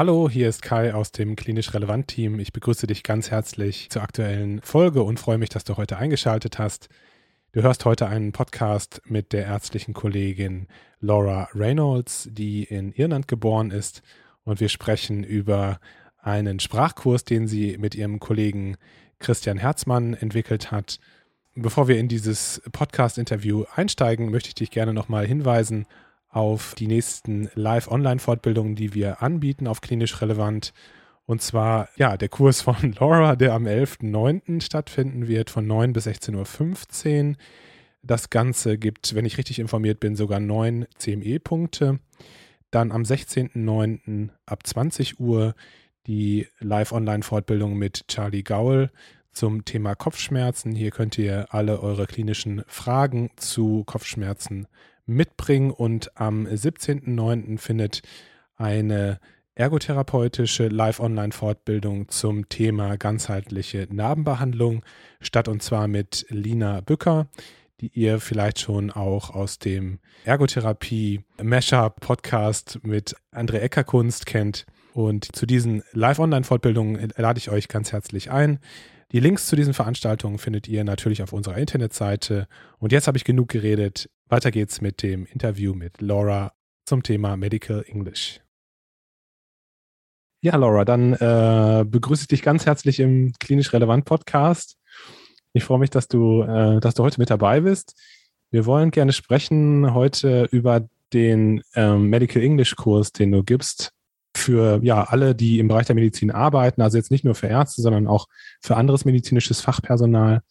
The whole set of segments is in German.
Hallo, hier ist Kai aus dem Klinisch Relevant Team. Ich begrüße dich ganz herzlich zur aktuellen Folge und freue mich, dass du heute eingeschaltet hast. Du hörst heute einen Podcast mit der ärztlichen Kollegin Laura Reynolds, die in Irland geboren ist. Und wir sprechen über einen Sprachkurs, den sie mit ihrem Kollegen Christian Herzmann entwickelt hat Bevor wir in dieses Podcast-Interview einsteigen, möchte ich dich gerne nochmal hinweisen auf die nächsten Live-Online-Fortbildungen, die wir anbieten auf klinisch relevant. Und zwar, ja, der Kurs von Laura, der am 11.09. stattfinden wird, von 9 bis 16.15 Uhr. Das Ganze gibt, wenn ich richtig informiert bin, sogar neun CME-Punkte. Dann am 16.09. ab 20 Uhr die Live-Online-Fortbildung mit Charlie Gaul zum Thema Kopfschmerzen. Hier könnt ihr alle eure klinischen Fragen zu Kopfschmerzen mitbringen und am 17.09. findet eine ergotherapeutische Live-Online-Fortbildung zum Thema ganzheitliche Narbenbehandlung statt und zwar mit Lina Bücker, die ihr vielleicht schon auch aus dem Ergotherapie Meshup Podcast mit André Eckerkunst kennt. Und zu diesen Live-Online-Fortbildungen lade ich euch ganz herzlich ein. Die Links zu diesen Veranstaltungen findet ihr natürlich auf unserer Internetseite. Und jetzt habe ich genug geredet. Weiter geht's mit dem Interview mit Laura zum Thema Medical English. Ja, Laura, dann äh, begrüße ich dich ganz herzlich im Klinisch Relevant Podcast. Ich freue mich, dass du, äh, dass du heute mit dabei bist. Wir wollen gerne sprechen heute über den ähm, Medical English Kurs, den du gibst für ja alle, die im Bereich der Medizin arbeiten, also jetzt nicht nur für Ärzte, sondern auch für anderes medizinisches Fachpersonal.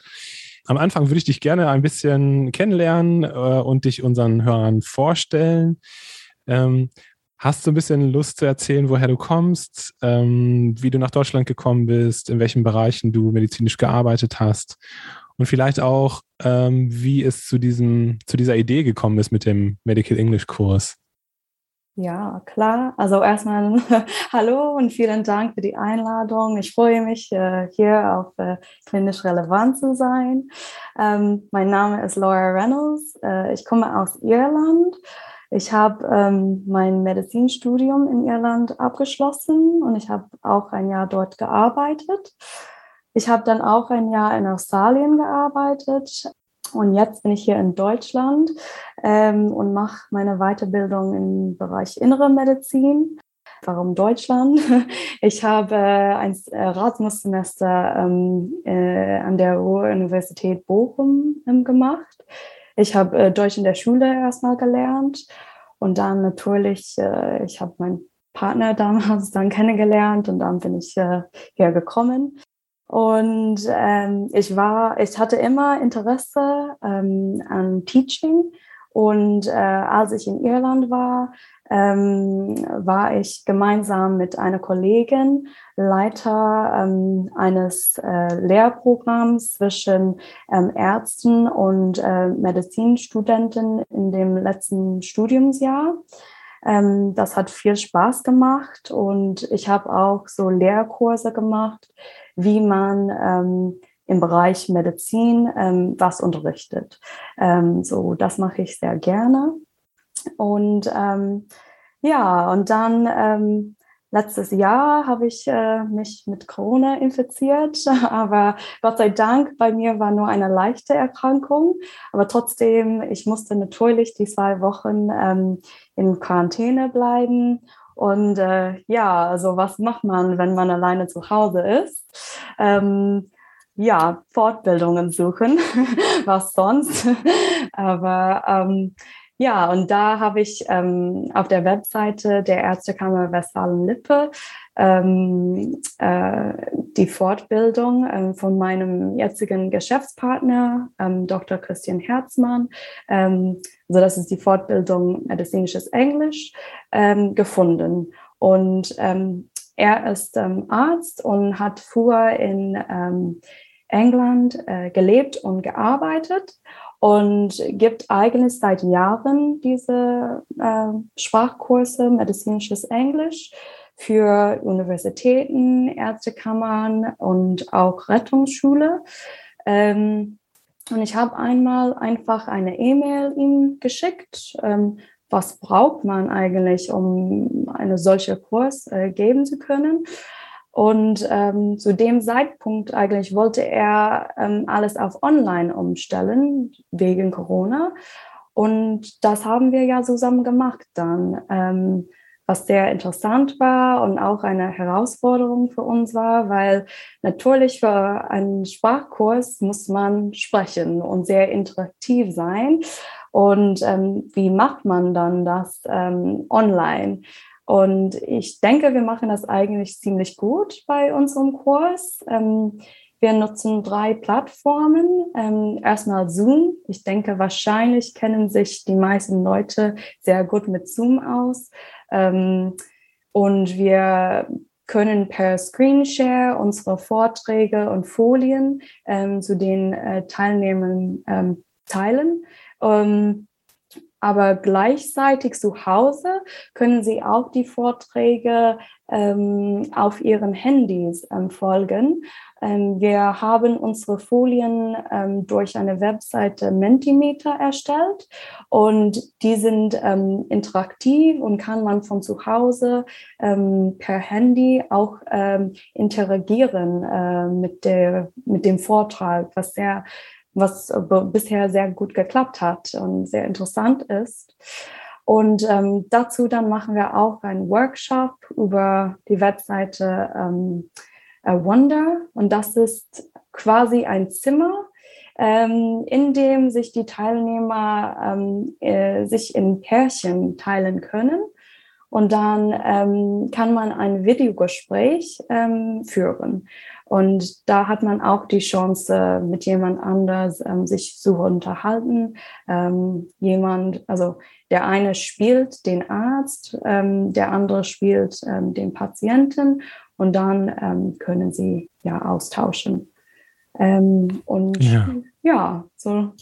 Am Anfang würde ich dich gerne ein bisschen kennenlernen äh, und dich unseren Hörern vorstellen. Ähm, hast du ein bisschen Lust zu erzählen, woher du kommst, ähm, wie du nach Deutschland gekommen bist, in welchen Bereichen du medizinisch gearbeitet hast und vielleicht auch, ähm, wie es zu diesem, zu dieser Idee gekommen ist mit dem Medical English Kurs? Ja, klar. Also erstmal hallo und vielen Dank für die Einladung. Ich freue mich, äh, hier auf äh, klinisch relevant zu sein. Ähm, mein Name ist Laura Reynolds. Äh, ich komme aus Irland. Ich habe ähm, mein Medizinstudium in Irland abgeschlossen und ich habe auch ein Jahr dort gearbeitet. Ich habe dann auch ein Jahr in Australien gearbeitet, und jetzt bin ich hier in Deutschland ähm, und mache meine Weiterbildung im Bereich Innere Medizin. Warum Deutschland? Ich habe äh, ein Erasmus-Semester ähm, äh, an der Ruhr-Universität Bochum ähm, gemacht. Ich habe äh, Deutsch in der Schule erstmal gelernt und dann natürlich, äh, ich habe meinen Partner damals dann kennengelernt und dann bin ich äh, hier gekommen. Und ähm, ich war, ich hatte immer Interesse ähm, an Teaching. Und äh, als ich in Irland war, ähm, war ich gemeinsam mit einer Kollegin Leiter ähm, eines äh, Lehrprogramms zwischen ähm, Ärzten und äh, Medizinstudenten in dem letzten Studiumsjahr. Ähm, das hat viel Spaß gemacht und ich habe auch so Lehrkurse gemacht wie man ähm, im Bereich Medizin ähm, was unterrichtet. Ähm, so, das mache ich sehr gerne. Und ähm, ja, und dann ähm, letztes Jahr habe ich äh, mich mit Corona infiziert, aber Gott sei Dank, bei mir war nur eine leichte Erkrankung. Aber trotzdem, ich musste natürlich die zwei Wochen ähm, in Quarantäne bleiben. Und äh, ja, also was macht man, wenn man alleine zu Hause ist? Ähm, ja, Fortbildungen suchen, was sonst. Aber ähm, ja, und da habe ich ähm, auf der Webseite der Ärztekammer Westfalen-Lippe ähm, äh, die Fortbildung ähm, von meinem jetzigen Geschäftspartner, ähm, Dr. Christian Herzmann, ähm, also das ist die Fortbildung medizinisches Englisch, ähm, gefunden. Und ähm, er ist Arzt und hat früher in England äh, gelebt und gearbeitet und gibt eigentlich seit Jahren diese äh, Sprachkurse medizinisches Englisch für Universitäten, Ärztekammern und auch Rettungsschule. Ähm, und ich habe einmal einfach eine E-Mail ihm geschickt. Ähm, was braucht man eigentlich, um eine solche Kurs äh, geben zu können? Und ähm, zu dem Zeitpunkt eigentlich wollte er ähm, alles auf Online umstellen wegen Corona. Und das haben wir ja zusammen gemacht dann, ähm, was sehr interessant war und auch eine Herausforderung für uns war, weil natürlich für einen Sprachkurs muss man sprechen und sehr interaktiv sein. Und ähm, wie macht man dann das ähm, online? Und ich denke, wir machen das eigentlich ziemlich gut bei unserem Kurs. Ähm, wir nutzen drei Plattformen. Ähm, erstmal Zoom. Ich denke, wahrscheinlich kennen sich die meisten Leute sehr gut mit Zoom aus. Ähm, und wir können per Screenshare unsere Vorträge und Folien ähm, zu den äh, Teilnehmern ähm, teilen. Ähm, aber gleichzeitig zu Hause können Sie auch die Vorträge ähm, auf Ihren Handys ähm, folgen. Ähm, wir haben unsere Folien ähm, durch eine Webseite Mentimeter erstellt und die sind ähm, interaktiv und kann man von zu Hause ähm, per Handy auch interagieren äh, mit, der, mit dem Vortrag, was sehr was bisher sehr gut geklappt hat und sehr interessant ist. Und ähm, dazu dann machen wir auch einen Workshop über die Webseite ähm, Wonder. Und das ist quasi ein Zimmer, ähm, in dem sich die Teilnehmer ähm, äh, sich in Pärchen teilen können. Und dann ähm, kann man ein Videogespräch ähm, führen. Und da hat man auch die Chance, mit jemand anders ähm, sich zu unterhalten. Ähm, jemand, also der eine spielt den Arzt, ähm, der andere spielt ähm, den Patienten und dann ähm, können sie ja austauschen. Ähm, und ja. Ja, so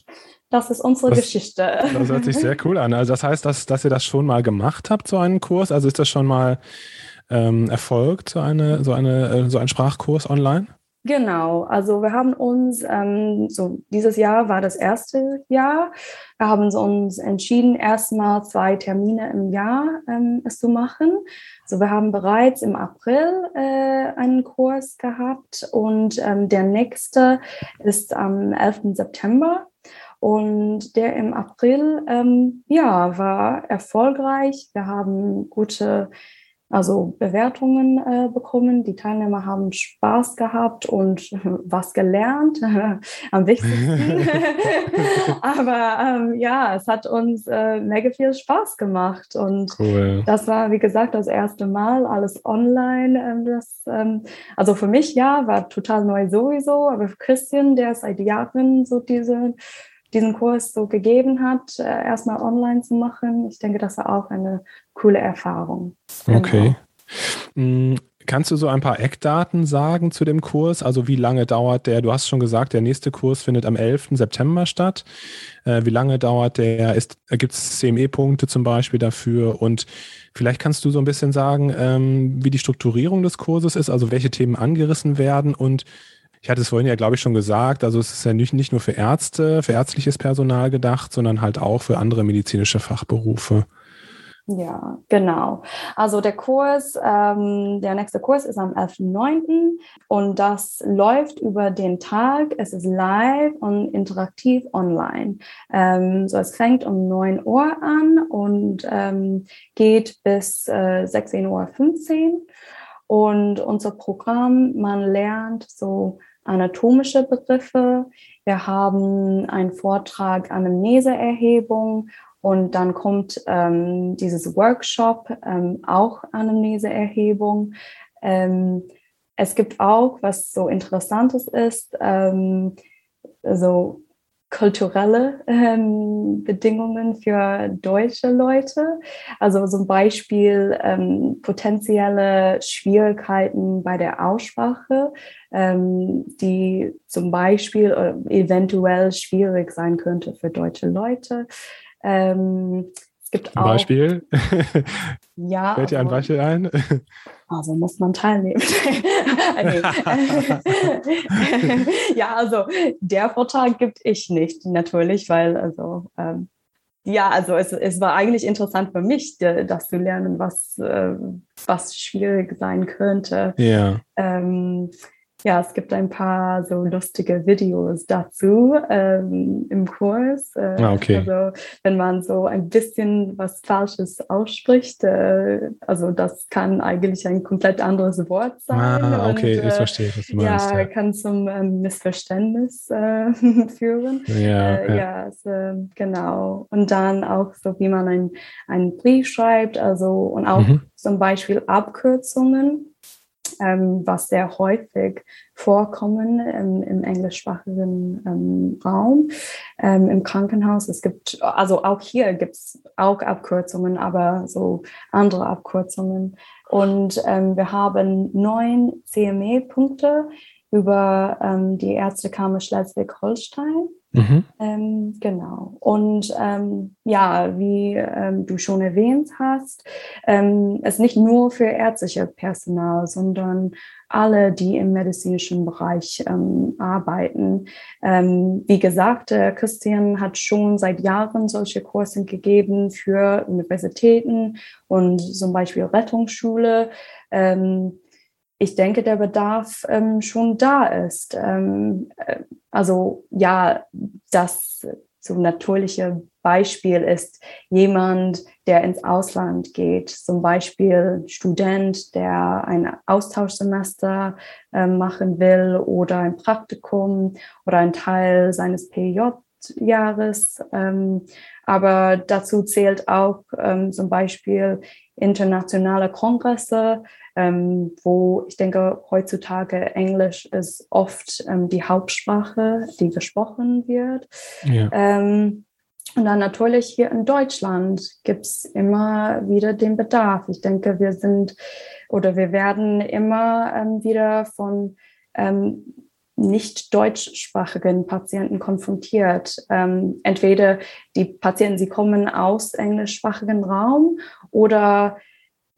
das ist unsere das, Geschichte. Das hört sich sehr cool an. Also das heißt, dass, dass ihr das schon mal gemacht habt, so einen Kurs? Also ist das schon mal ähm, erfolgt, so, eine, so, eine, äh, so ein Sprachkurs online? Genau, also wir haben uns, ähm, so dieses Jahr war das erste Jahr, wir haben uns entschieden, erstmal zwei Termine im Jahr ähm, es zu machen. So, wir haben bereits im April äh, einen Kurs gehabt und ähm, der nächste ist am 11. September. Und der im April, ähm, ja, war erfolgreich. Wir haben gute also Bewertungen äh, bekommen. Die Teilnehmer haben Spaß gehabt und was gelernt, am wichtigsten. Aber ähm, ja, es hat uns äh, mega viel Spaß gemacht und cool. das war, wie gesagt, das erste Mal alles online. Ähm, das, ähm, also für mich ja, war total neu sowieso, aber für Christian, der seit Jahren so diese diesen Kurs so gegeben hat, äh, erstmal online zu machen. Ich denke, das war auch eine coole Erfahrung. Genau. Okay. Mhm. Kannst du so ein paar Eckdaten sagen zu dem Kurs? Also wie lange dauert der? Du hast schon gesagt, der nächste Kurs findet am 11. September statt. Äh, wie lange dauert der? Gibt es CME-Punkte zum Beispiel dafür? Und vielleicht kannst du so ein bisschen sagen, ähm, wie die Strukturierung des Kurses ist, also welche Themen angerissen werden und ich hatte es vorhin ja, glaube ich, schon gesagt, also es ist ja nicht, nicht nur für Ärzte, für ärztliches Personal gedacht, sondern halt auch für andere medizinische Fachberufe. Ja, genau. Also der Kurs, ähm, der nächste Kurs ist am 11.09. und das läuft über den Tag. Es ist live und interaktiv online. Ähm, so es fängt um 9 Uhr an und ähm, geht bis äh, 16.15 Uhr. Und unser Programm, man lernt so anatomische Begriffe. Wir haben einen Vortrag Anamneseerhebung und dann kommt ähm, dieses Workshop, ähm, auch Anamneseerhebung. Ähm, es gibt auch, was so Interessantes ist, ähm, so kulturelle ähm, Bedingungen für deutsche Leute. Also zum Beispiel ähm, potenzielle Schwierigkeiten bei der Aussprache, ähm, die zum Beispiel äh, eventuell schwierig sein könnte für deutsche Leute. Ähm, es gibt ein auch, Beispiel? ja. Fällt dir ein Beispiel ein? Also muss man teilnehmen. ja, also der Vortrag gibt ich nicht, natürlich, weil also ähm, ja, also es, es war eigentlich interessant für mich, das zu lernen, was, äh, was schwierig sein könnte. Ja. Ähm, ja, es gibt ein paar so lustige Videos dazu ähm, im Kurs. Äh, ah, okay. Also wenn man so ein bisschen was Falsches ausspricht, äh, also das kann eigentlich ein komplett anderes Wort sein. Ah, okay, und, äh, ich verstehe, was du meinst. Ja, ja. kann zum ähm, Missverständnis äh, führen. Ja, äh, ja. ja also, genau. Und dann auch so, wie man ein, einen Brief schreibt, also und auch mhm. zum Beispiel Abkürzungen ähm, was sehr häufig vorkommen im, im englischsprachigen ähm, Raum, ähm, im Krankenhaus. Es gibt, also auch hier gibt es auch Abkürzungen, aber so andere Abkürzungen. Und ähm, wir haben neun CME-Punkte über ähm, die Ärztekammer Schleswig-Holstein. Mhm. Ähm, genau. Und ähm, ja, wie ähm, du schon erwähnt hast, ähm, es nicht nur für ärztliche Personal, sondern alle, die im medizinischen Bereich ähm, arbeiten. Ähm, wie gesagt, äh, Christian hat schon seit Jahren solche Kurse gegeben für Universitäten und zum Beispiel Rettungsschule. Ähm, ich denke, der Bedarf ähm, schon da ist. Ähm, äh, also ja, das so natürliche Beispiel ist jemand, der ins Ausland geht, zum Beispiel Student, der ein Austauschsemester äh, machen will oder ein Praktikum oder ein Teil seines PJ-Jahres. Ähm, aber dazu zählt auch ähm, zum Beispiel internationale Kongresse, ähm, wo ich denke, heutzutage Englisch ist oft ähm, die Hauptsprache, die gesprochen wird. Ja. Ähm, und dann natürlich hier in Deutschland gibt es immer wieder den Bedarf. Ich denke, wir sind oder wir werden immer ähm, wieder von ähm, nicht deutschsprachigen Patienten konfrontiert. Ähm, entweder die Patienten, sie kommen aus englischsprachigen Raum oder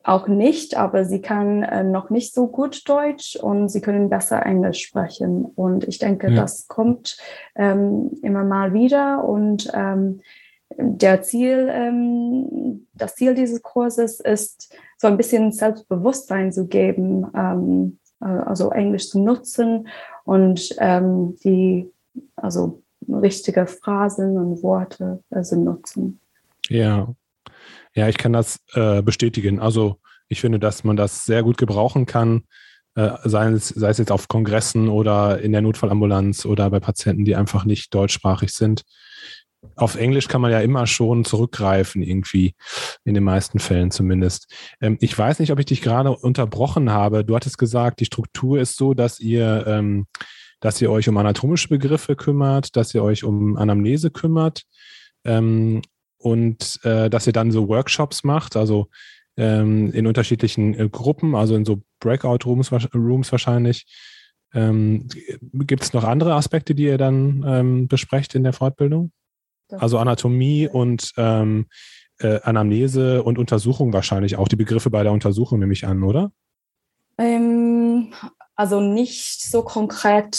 auch nicht, aber sie kann äh, noch nicht so gut Deutsch und sie können besser Englisch sprechen. Und ich denke, ja. das kommt ähm, immer mal wieder. Und ähm, der Ziel, ähm, das Ziel dieses Kurses ist, so ein bisschen Selbstbewusstsein zu geben, ähm, äh, also Englisch zu nutzen und ähm, die, also richtige Phrasen und Worte also nutzen. Ja, ja, ich kann das äh, bestätigen. Also ich finde, dass man das sehr gut gebrauchen kann, äh, sei, es, sei es jetzt auf Kongressen oder in der Notfallambulanz oder bei Patienten, die einfach nicht deutschsprachig sind. Auf Englisch kann man ja immer schon zurückgreifen, irgendwie, in den meisten Fällen zumindest. Ähm, ich weiß nicht, ob ich dich gerade unterbrochen habe. Du hattest gesagt, die Struktur ist so, dass ihr, ähm, dass ihr euch um anatomische Begriffe kümmert, dass ihr euch um Anamnese kümmert. Ähm, und äh, dass ihr dann so Workshops macht, also ähm, in unterschiedlichen äh, Gruppen, also in so Breakout-Rooms Rooms wahrscheinlich. Ähm, Gibt es noch andere Aspekte, die ihr dann ähm, besprecht in der Fortbildung? Also Anatomie und ähm, äh, Anamnese und Untersuchung wahrscheinlich auch. Die Begriffe bei der Untersuchung nehme ich an, oder? Ähm, also nicht so konkret,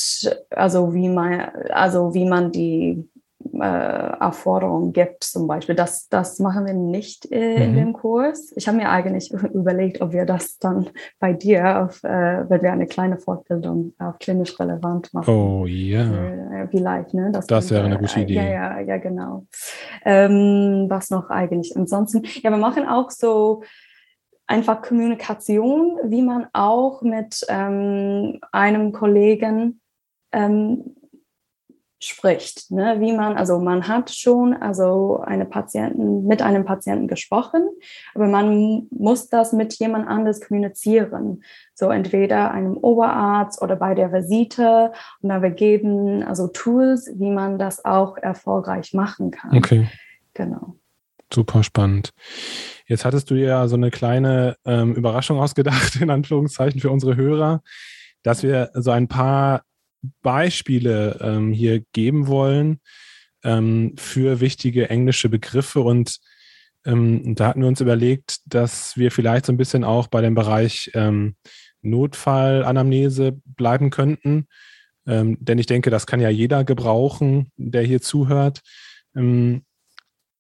also wie man, also wie man die äh, Aufforderung gibt zum Beispiel. Das, das machen wir nicht äh, mhm. in dem Kurs. Ich habe mir eigentlich überlegt, ob wir das dann bei dir, auf, äh, wenn wir eine kleine Fortbildung auf klinisch relevant machen. Oh ja. Yeah. Äh, vielleicht, ne? Das, das wäre eine gute Idee. Ja, ja, ja, genau. Ähm, was noch eigentlich? Ansonsten, ja, wir machen auch so einfach Kommunikation, wie man auch mit ähm, einem Kollegen ähm, spricht, ne? wie man, also man hat schon also eine Patienten, mit einem Patienten gesprochen, aber man muss das mit jemand anders kommunizieren. So entweder einem Oberarzt oder bei der Visite und da wir geben also Tools, wie man das auch erfolgreich machen kann. Okay. Genau. Super spannend. Jetzt hattest du ja so eine kleine ähm, Überraschung ausgedacht, in Anführungszeichen, für unsere Hörer, dass wir so ein paar Beispiele ähm, hier geben wollen ähm, für wichtige englische Begriffe. Und ähm, da hatten wir uns überlegt, dass wir vielleicht so ein bisschen auch bei dem Bereich ähm, Notfallanamnese bleiben könnten. Ähm, denn ich denke, das kann ja jeder gebrauchen, der hier zuhört. Ähm,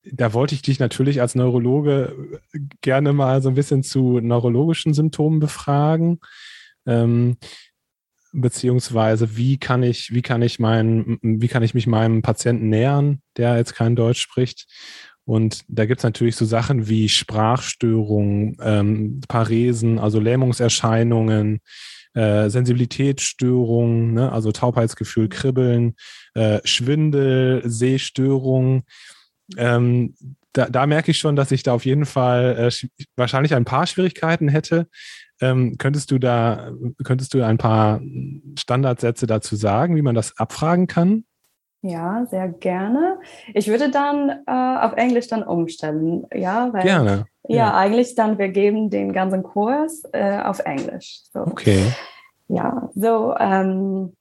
da wollte ich dich natürlich als Neurologe gerne mal so ein bisschen zu neurologischen Symptomen befragen. Beziehungsweise wie kann ich, wie kann ich meinen, wie kann ich mich meinem Patienten nähern, der jetzt kein Deutsch spricht? Und da gibt es natürlich so Sachen wie Sprachstörungen, ähm, Paresen, also Lähmungserscheinungen, äh, Sensibilitätsstörungen, ne? also Taubheitsgefühl, Kribbeln, äh, Schwindel, Sehstörungen. Ähm, da, da, merke ich schon, dass ich da auf jeden Fall äh, wahrscheinlich ein paar Schwierigkeiten hätte, ähm, könntest du da, könntest du ein paar Standardsätze dazu sagen, wie man das abfragen kann? Ja, sehr gerne. Ich würde dann äh, auf Englisch dann umstellen, ja, weil gerne. Ja, ja, eigentlich dann wir geben den ganzen Kurs äh, auf Englisch. So. Okay. Ja, so um,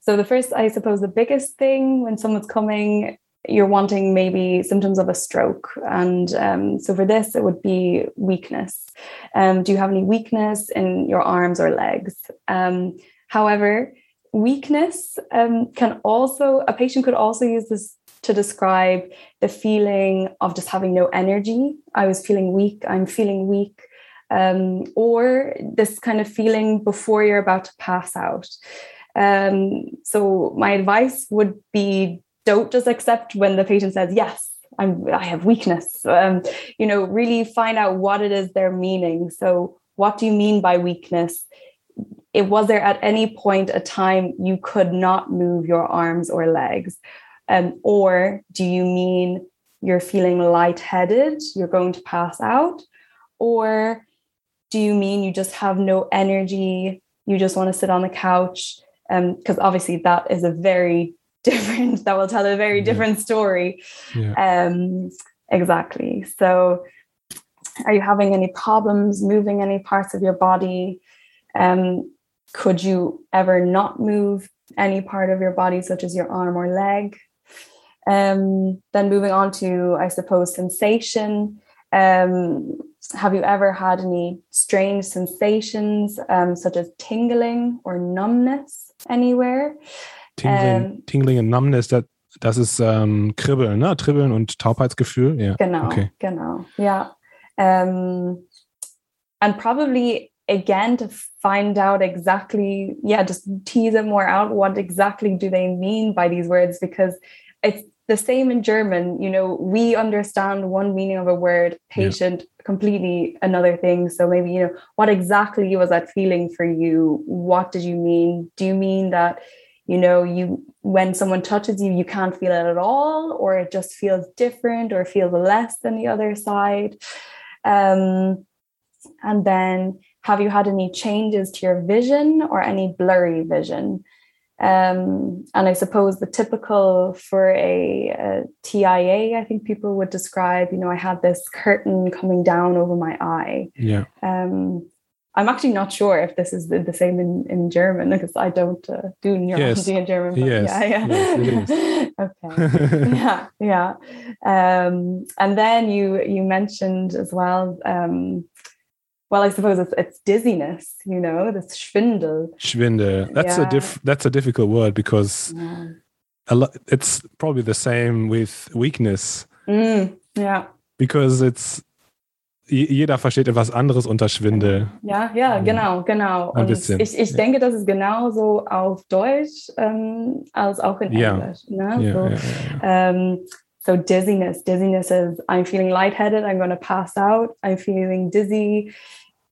so the first, I suppose, the biggest thing when someone's coming you're wanting maybe symptoms of a stroke. And um, so for this, it would be weakness. Um, do you have any weakness in your arms or legs? Um, however, weakness um, can also, a patient could also use this to describe the feeling of just having no energy. I was feeling weak, I'm feeling weak. Um, or this kind of feeling before you're about to pass out. Um, so, my advice would be don't just accept when the patient says, yes, I'm, I have weakness. Um, you know, really find out what it is they're meaning. So, what do you mean by weakness? It was there at any point a time you could not move your arms or legs? Um, or do you mean you're feeling lightheaded, you're going to pass out? Or do you mean you just have no energy, you just want to sit on the couch? Because um, obviously, that is a very different that will tell a very different story. Yeah. um exactly. So are you having any problems moving any parts of your body? Um could you ever not move any part of your body such as your arm or leg? Um then moving on to i suppose sensation. Um have you ever had any strange sensations um, such as tingling or numbness anywhere Tingling, ähm, Tingling and Numbness, das, das ist ähm, Kribbeln, ne? Kribbeln und Taubheitsgefühl. Yeah. Genau, okay. genau. Ja. Um, and probably again to find out exactly, yeah, just tease it more out. What exactly do they mean by these words? Because it's the same in German. You know, we understand one meaning of a word, patient, yeah. completely another thing. So maybe, you know, what exactly was that feeling for you? What did you mean? Do you mean that you know you when someone touches you you can't feel it at all or it just feels different or feels less than the other side um, and then have you had any changes to your vision or any blurry vision um, and I suppose the typical for a, a, TIA, I think people would describe, you know, I had this curtain coming down over my eye. Yeah. Um, I'm actually not sure if this is the, the same in, in German because I don't uh, do neurology yes. in German. But yes. Yeah, yeah. Yes, okay. yeah, yeah. Um, and then you you mentioned as well. Um, well, I suppose it's, it's dizziness. You know, this Schwindel. Schwindel. That's yeah. a diff. That's a difficult word because yeah. a lot. It's probably the same with weakness. Mm, yeah. Because it's jeder versteht etwas anderes unter Schwindel. Ja, ja, genau, genau. Ein bisschen. ich, ich denke, das ist genauso auf Deutsch ähm, als auch in ja. Englisch. Ne? Ja, so, ja. Um, so dizziness. Dizziness is I'm feeling lightheaded, I'm to pass out, I'm feeling dizzy.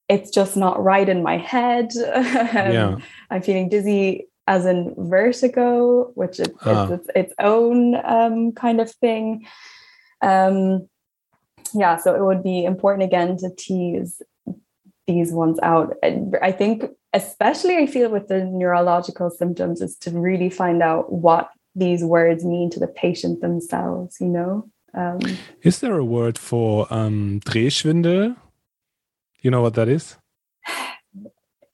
It's just not right in my head. yeah. I'm feeling dizzy as in vertigo, which is, ah. is its, its, own um, kind of thing. Um, yeah, so it would be important again to tease these ones out. I think, especially I feel with the neurological symptoms, is to really find out what these words mean to the patient themselves, you know? Um, is there a word for um, Drehschwindel? You know what that is?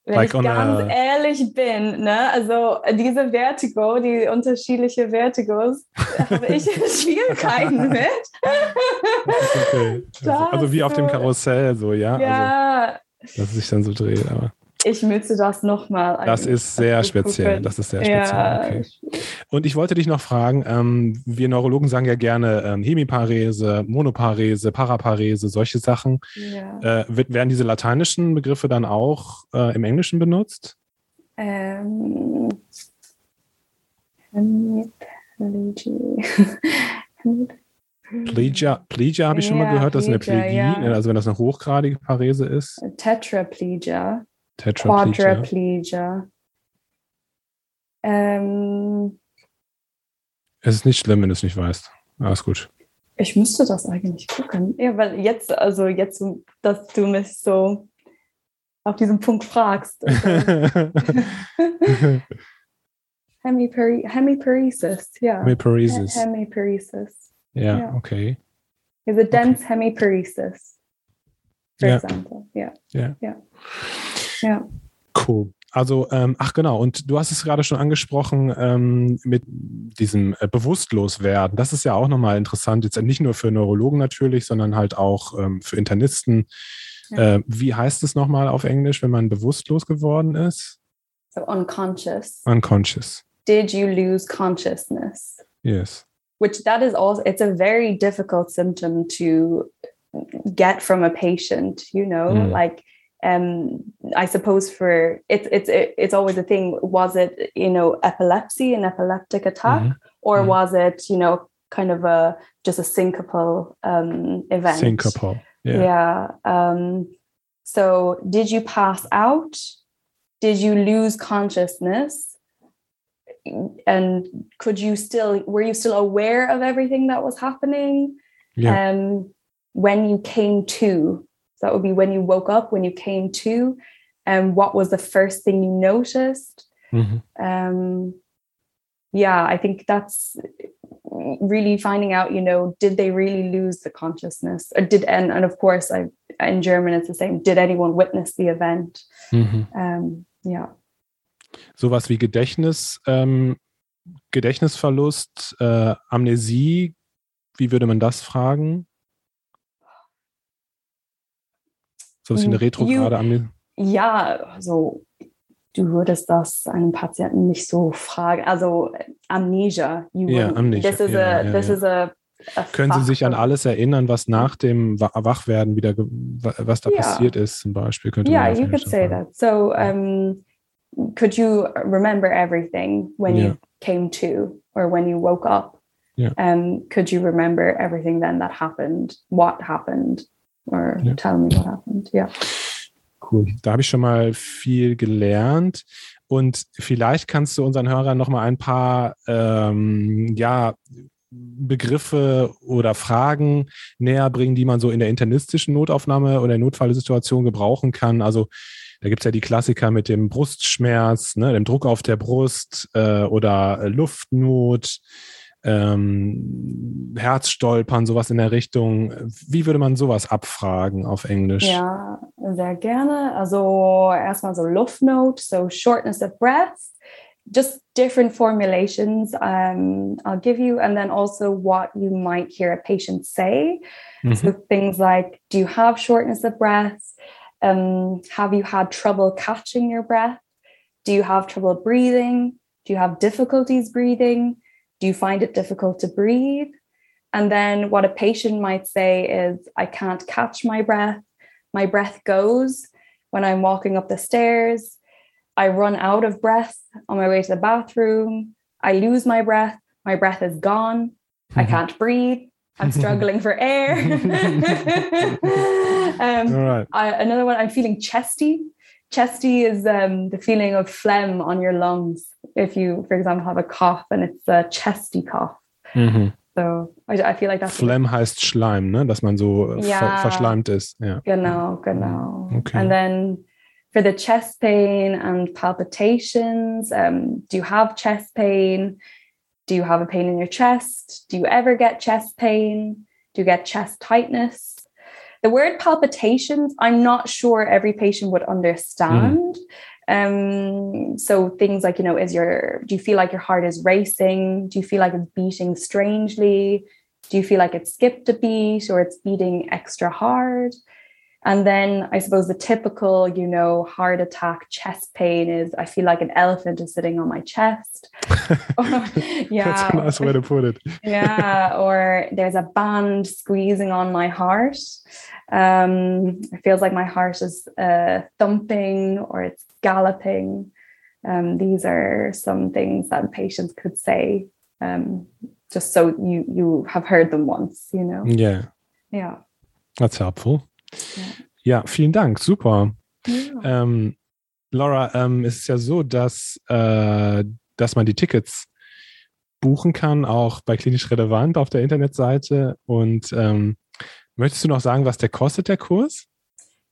Wenn like ich ganz a... ehrlich bin, ne, also diese Vertigo, die unterschiedliche Vertigos, habe ich Schwierigkeiten mit. okay. also wie auf dem Karussell, so, ja? Ja. Also, dass es sich dann so dreht, aber ich müsste das nochmal. Das ist sehr speziell. Das ist sehr speziell. Ja. Okay. Und ich wollte dich noch fragen: ähm, Wir Neurologen sagen ja gerne ähm, Hemiparese, Monoparese, Paraparese, solche Sachen. Ja. Äh, werden diese lateinischen Begriffe dann auch äh, im Englischen benutzt? Ähm, Plegia, Plegia habe ich schon mal gehört, das ist eine Plegie, ja. also wenn das eine hochgradige Parese ist. Tetraplegia. Tetraplegia. Quadriplegia. Ähm, es ist nicht schlimm, wenn du es nicht weißt. Alles gut. Ich müsste das eigentlich gucken. Ja, weil jetzt, also jetzt, dass du mich so auf diesen Punkt fragst. Hemiparesis, ja. Hemiparesis. Hemiparesis. Ja, yeah, okay. Is a dense okay. hemiparesis, for yeah. example. Yeah. Yeah. Yeah. Ja. Cool. Also, ähm, ach genau, und du hast es gerade schon angesprochen ähm, mit diesem äh, Bewusstloswerden. Das ist ja auch nochmal interessant, jetzt nicht nur für Neurologen natürlich, sondern halt auch ähm, für Internisten. Ja. Äh, wie heißt es nochmal auf Englisch, wenn man bewusstlos geworden ist? So unconscious. Unconscious. Did you lose consciousness? Yes. Which that is also, it's a very difficult symptom to get from a patient, you know, mm. like um, I suppose for it's it's it's always a thing. Was it you know epilepsy, an epileptic attack, mm-hmm. or mm-hmm. was it you know kind of a just a syncopal um, event? Syncopal, yeah. Yeah. Um, so, did you pass out? Did you lose consciousness? And could you still were you still aware of everything that was happening? Yeah. Um, when you came to that would be when you woke up, when you came to, and um, what was the first thing you noticed. Mm-hmm. Um, yeah, I think that's really finding out. You know, did they really lose the consciousness, or did and and of course, I in German it's the same. Did anyone witness the event? Mhm. Um, ja. Sowas wie Gedächtnis, ähm, Gedächtnisverlust, äh, Amnesie. Wie würde man das fragen? So ein bisschen eine retrograde Amnesie? Ja, also du würdest das einem Patienten nicht so fragen. Also Amnesia. Ja, Amnesia. This is ja, a, ja, this ja. is a, Können Sie sich an alles erinnern, was nach dem Wachwerden wieder, was da passiert ist, zum Beispiel? Könnte yeah, you could say fragen. that. So, um, could you remember everything when you came to or when you woke up? Yeah. Um, could you remember everything then that happened? What happened? Or ja. tell me what happened. Ja. Cool. Da habe ich schon mal viel gelernt. Und vielleicht kannst du unseren Hörern noch mal ein paar ähm, ja, Begriffe oder Fragen näher bringen, die man so in der internistischen Notaufnahme oder Notfallsituation gebrauchen kann. Also da gibt es ja die Klassiker mit dem Brustschmerz, ne, dem Druck auf der Brust äh, oder Luftnot. Ähm, Herzstolpern, sowas in der Richtung. Wie würde man sowas abfragen auf Englisch? Ja, sehr gerne. Also erstmal so Luftnot, so Shortness of Breath, just different formulations um, I'll give you, and then also what you might hear a patient say. Mm-hmm. So things like, do you have shortness of breath? Um, have you had trouble catching your breath? Do you have trouble breathing? Do you have difficulties breathing? Do you find it difficult to breathe? And then what a patient might say is, I can't catch my breath. My breath goes when I'm walking up the stairs. I run out of breath on my way to the bathroom. I lose my breath. My breath is gone. I can't breathe. I'm struggling for air. um, right. I, another one, I'm feeling chesty. Chesty is um, the feeling of phlegm on your lungs. If you, for example, have a cough and it's a chesty cough. Mhm. So I, I feel like that's Phlegm heißt Schleim, ne? Dass man so ja, ver verschleimt ist. Ja. Genau, genau. Okay. And then for the chest pain and palpitations, um, do you have chest pain? Do you have a pain in your chest? Do you ever get chest pain? Do you get chest tightness? The word palpitations, I'm not sure every patient would understand. Mm. Um, so things like, you know, is your do you feel like your heart is racing? Do you feel like it's beating strangely? Do you feel like it skipped a beat or it's beating extra hard? And then I suppose the typical, you know, heart attack, chest pain is I feel like an elephant is sitting on my chest. yeah. That's a nice way to put it. yeah. Or there's a band squeezing on my heart. Um, it feels like my heart is uh, thumping or it's galloping. Um, these are some things that patients could say, um, just so you you have heard them once, you know. Yeah. Yeah. That's helpful. Ja, vielen Dank. Super. Ja. Ähm, Laura, ähm, es ist ja so, dass, äh, dass man die Tickets buchen kann, auch bei Klinisch Relevant auf der Internetseite. Und ähm, möchtest du noch sagen, was der kostet, der Kurs?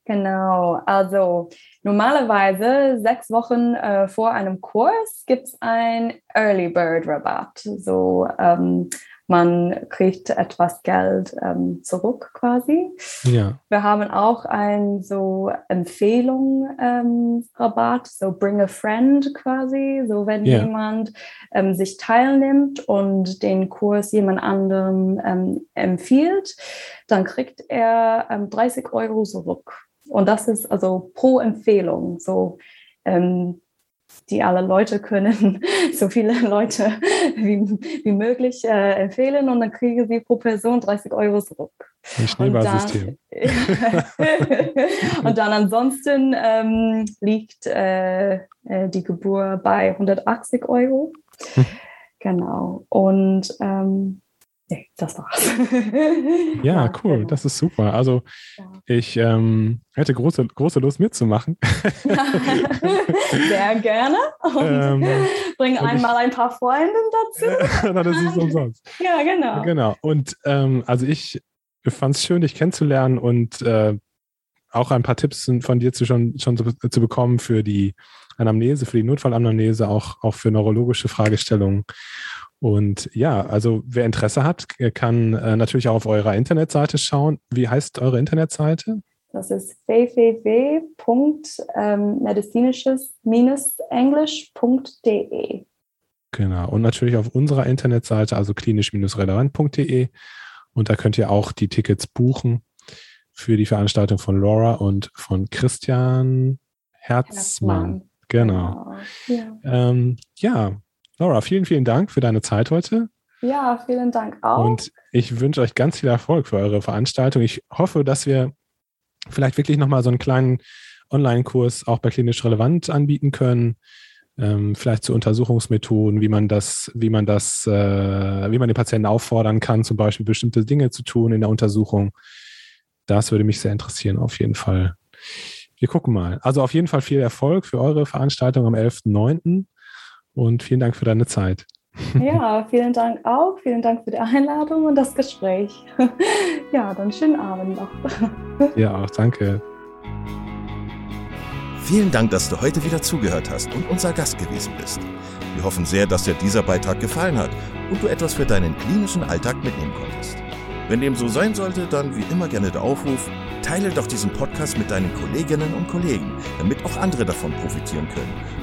Genau, also normalerweise sechs Wochen äh, vor einem Kurs gibt es ein Early Bird Rabatt. So ähm, man kriegt etwas Geld ähm, zurück quasi. Ja. Wir haben auch ein so Empfehlung ähm, Rabatt, so Bring a Friend quasi, so wenn ja. jemand ähm, sich teilnimmt und den Kurs jemand anderem ähm, empfiehlt, dann kriegt er 30 ähm, Euro zurück. Und das ist also pro Empfehlung. So ähm, die alle Leute können, so viele Leute wie, wie möglich äh, empfehlen und dann kriegen sie pro Person 30 Euro zurück. Ein Schneeballsystem. Und, und dann ansonsten ähm, liegt äh, äh die Gebühr bei 180 Euro. Hm. genau. Und ähm, nee, das war's. ja, cool, genau. das ist super. Also ja. ich ähm, hätte große, große Lust mitzumachen. Sehr gerne. Und ähm, bring einmal ich, ein paar Freunde dazu. das ist umsonst. Ja, genau. Genau. Und ähm, also ich fand es schön, dich kennenzulernen und äh, auch ein paar Tipps von dir zu, schon, schon zu, zu bekommen für die Anamnese, für die Notfallanamnese, auch, auch für neurologische Fragestellungen. Und ja, also wer Interesse hat, kann äh, natürlich auch auf eurer Internetseite schauen. Wie heißt eure Internetseite? Das ist www.medizinisches-englisch.de. Genau. Und natürlich auf unserer Internetseite, also klinisch-relevant.de. Und da könnt ihr auch die Tickets buchen für die Veranstaltung von Laura und von Christian Herzmann. Herzmann. Genau. Ja. Ähm, ja, Laura, vielen, vielen Dank für deine Zeit heute. Ja, vielen Dank auch. Und ich wünsche euch ganz viel Erfolg für eure Veranstaltung. Ich hoffe, dass wir vielleicht wirklich nochmal so einen kleinen Online-Kurs auch bei klinisch relevant anbieten können. Ähm, vielleicht zu Untersuchungsmethoden, wie man das, wie man das, äh, wie man den Patienten auffordern kann, zum Beispiel bestimmte Dinge zu tun in der Untersuchung. Das würde mich sehr interessieren, auf jeden Fall. Wir gucken mal. Also auf jeden Fall viel Erfolg für eure Veranstaltung am 11.09 und vielen Dank für deine Zeit. Ja, vielen Dank auch. Vielen Dank für die Einladung und das Gespräch. Ja, dann schönen Abend noch. Ja, auch danke. Vielen Dank, dass du heute wieder zugehört hast und unser Gast gewesen bist. Wir hoffen sehr, dass dir dieser Beitrag gefallen hat und du etwas für deinen klinischen Alltag mitnehmen konntest. Wenn dem so sein sollte, dann wie immer gerne der Aufruf, teile doch diesen Podcast mit deinen Kolleginnen und Kollegen, damit auch andere davon profitieren können.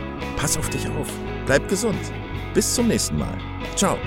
Pass auf dich auf, bleib gesund. Bis zum nächsten Mal. Ciao.